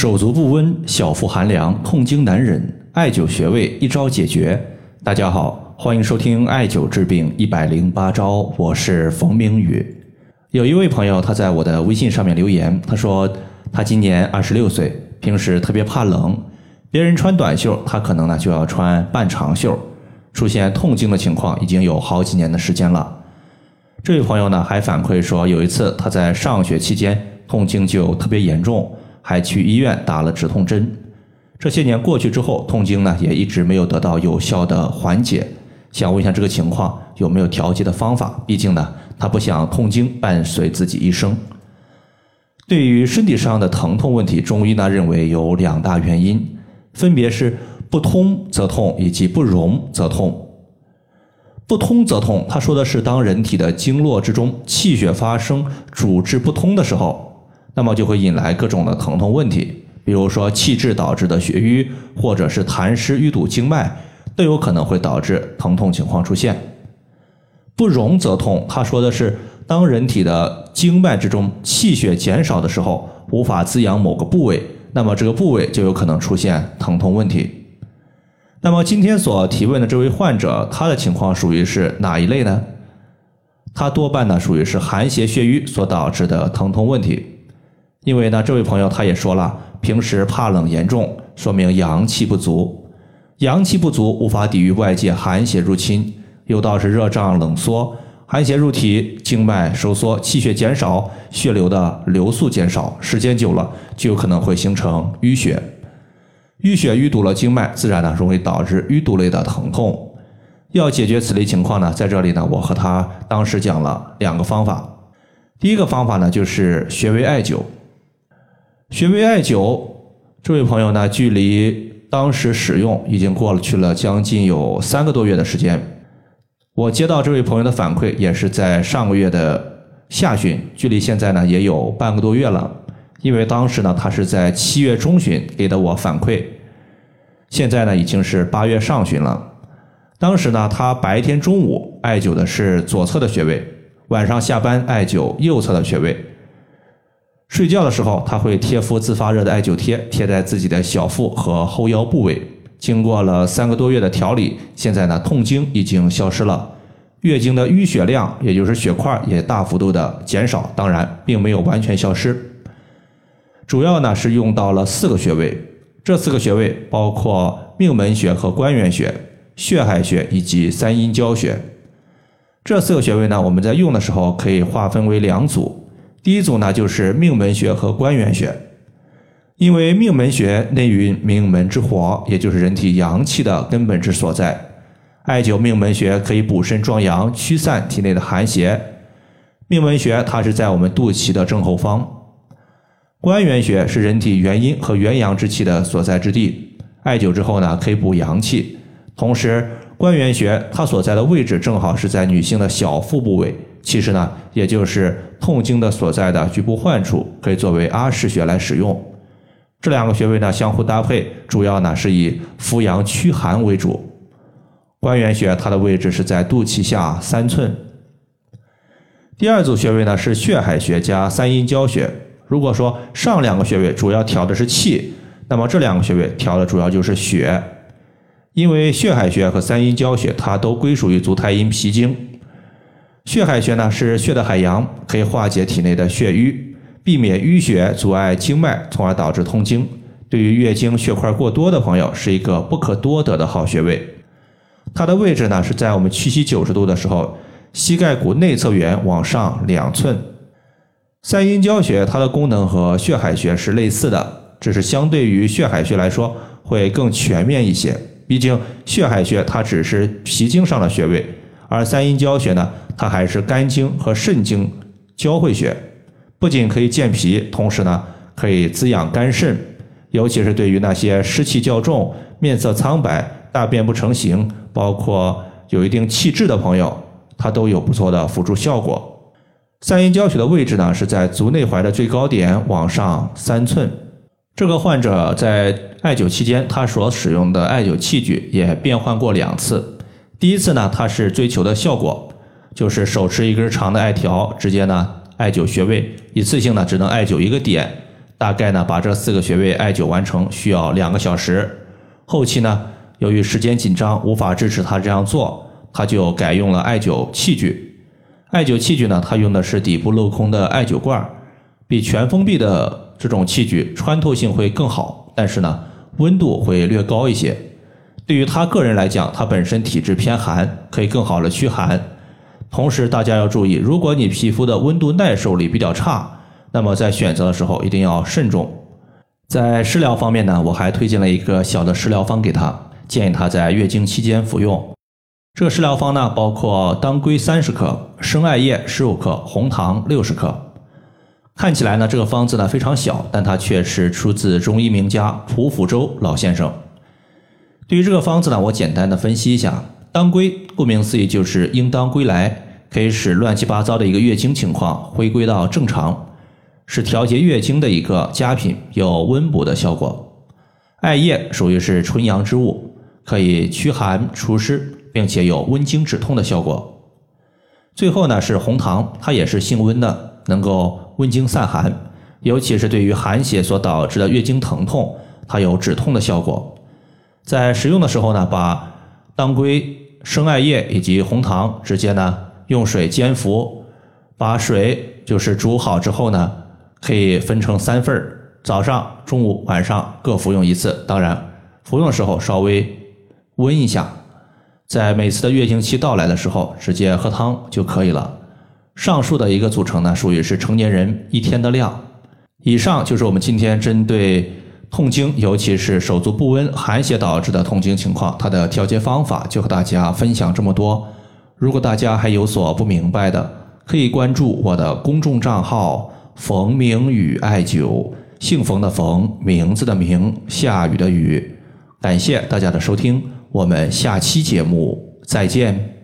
手足不温，小腹寒凉，痛经难忍，艾灸穴位一招解决。大家好，欢迎收听艾灸治病一百零八招，我是冯明宇。有一位朋友他在我的微信上面留言，他说他今年二十六岁，平时特别怕冷，别人穿短袖，他可能呢就要穿半长袖，出现痛经的情况已经有好几年的时间了。这位朋友呢还反馈说，有一次他在上学期间痛经就特别严重。还去医院打了止痛针，这些年过去之后，痛经呢也一直没有得到有效的缓解。想问一下这个情况有没有调节的方法？毕竟呢，他不想痛经伴随自己一生。对于身体上的疼痛问题，中医呢认为有两大原因，分别是不通则痛以及不容则痛。不通则痛，他说的是当人体的经络之中气血发生阻滞不通的时候。那么就会引来各种的疼痛问题，比如说气滞导致的血瘀，或者是痰湿淤堵经脉，都有可能会导致疼痛情况出现。不容则痛，他说的是当人体的经脉之中气血减少的时候，无法滋养某个部位，那么这个部位就有可能出现疼痛问题。那么今天所提问的这位患者，他的情况属于是哪一类呢？他多半呢属于是寒邪血瘀所导致的疼痛问题。因为呢，这位朋友他也说了，平时怕冷严重，说明阳气不足，阳气不足无法抵御外界寒邪入侵，有道是热胀冷缩，寒邪入体，经脉收缩，气血减少，血流的流速减少，时间久了就有可能会形成淤血，淤血淤堵了经脉，自然呢容易导致淤堵类的疼痛。要解决此类情况呢，在这里呢，我和他当时讲了两个方法，第一个方法呢就是穴位艾灸。穴位艾灸，这位朋友呢，距离当时使用已经过了去了将近有三个多月的时间。我接到这位朋友的反馈，也是在上个月的下旬，距离现在呢也有半个多月了。因为当时呢，他是在七月中旬给的我反馈，现在呢已经是八月上旬了。当时呢，他白天中午艾灸的是左侧的穴位，晚上下班艾灸右侧的穴位。睡觉的时候，他会贴敷自发热的艾灸贴，贴在自己的小腹和后腰部位。经过了三个多月的调理，现在呢，痛经已经消失了，月经的淤血量，也就是血块也大幅度的减少。当然，并没有完全消失。主要呢是用到了四个穴位，这四个穴位包括命门穴和关元穴、血海穴以及三阴交穴。这四个穴位呢，我们在用的时候可以划分为两组。第一组呢，就是命门穴和关元穴，因为命门穴内蕴命门之火，也就是人体阳气的根本之所在。艾灸命门穴可以补肾壮阳，驱散体内的寒邪。命门穴它是在我们肚脐的正后方。关元穴是人体元阴和元阳之气的所在之地。艾灸之后呢，可以补阳气，同时关元穴它所在的位置正好是在女性的小腹部位。其实呢，也就是痛经的所在的局部患处，可以作为阿是穴来使用。这两个穴位呢相互搭配，主要呢是以扶阳驱寒为主。关元穴它的位置是在肚脐下三寸。第二组穴位呢是血海穴加三阴交穴。如果说上两个穴位主要调的是气，那么这两个穴位调的主要就是血。因为血海穴和三阴交穴它都归属于足太阴脾经。血海穴呢是血的海洋，可以化解体内的血瘀，避免淤血阻碍经脉，从而导致痛经。对于月经血块过多的朋友，是一个不可多得的好穴位。它的位置呢是在我们屈膝九十度的时候，膝盖骨内侧缘往上两寸。三阴交穴它的功能和血海穴是类似的，只是相对于血海穴来说会更全面一些。毕竟血海穴它只是脾经上的穴位，而三阴交穴呢。它还是肝经和肾经交汇穴，不仅可以健脾，同时呢可以滋养肝肾，尤其是对于那些湿气较重、面色苍白、大便不成形，包括有一定气滞的朋友，它都有不错的辅助效果。三阴交穴的位置呢是在足内踝的最高点往上三寸。这个患者在艾灸期间，他所使用的艾灸器具也变换过两次。第一次呢，他是追求的效果。就是手持一根长的艾条，直接呢艾灸穴位，一次性呢只能艾灸一个点。大概呢把这四个穴位艾灸完成需要两个小时。后期呢，由于时间紧张，无法支持他这样做，他就改用了艾灸器具。艾灸器具呢，他用的是底部镂空的艾灸罐，比全封闭的这种器具穿透性会更好，但是呢，温度会略高一些。对于他个人来讲，他本身体质偏寒，可以更好的驱寒。同时，大家要注意，如果你皮肤的温度耐受力比较差，那么在选择的时候一定要慎重。在食疗方面呢，我还推荐了一个小的食疗方给他，建议他在月经期间服用。这个食疗方呢，包括当归三十克、生艾叶十五克、红糖六十克。看起来呢，这个方子呢非常小，但它却是出自中医名家蒲福周老先生。对于这个方子呢，我简单的分析一下。当归，顾名思义就是应当归来，可以使乱七八糟的一个月经情况回归到正常，是调节月经的一个佳品，有温补的效果。艾叶属于是纯阳之物，可以驱寒除湿，并且有温经止痛的效果。最后呢是红糖，它也是性温的，能够温经散寒，尤其是对于寒邪所导致的月经疼痛，它有止痛的效果。在使用的时候呢，把当归。生艾叶以及红糖直接呢用水煎服，把水就是煮好之后呢，可以分成三份儿，早上、中午、晚上各服用一次。当然，服用的时候稍微温一下，在每次的月经期到来的时候，直接喝汤就可以了。上述的一个组成呢，属于是成年人一天的量。以上就是我们今天针对。痛经，尤其是手足不温、寒邪导致的痛经情况，它的调节方法就和大家分享这么多。如果大家还有所不明白的，可以关注我的公众账号“冯明宇艾灸”，姓冯的冯，名字的名，下雨的雨。感谢大家的收听，我们下期节目再见。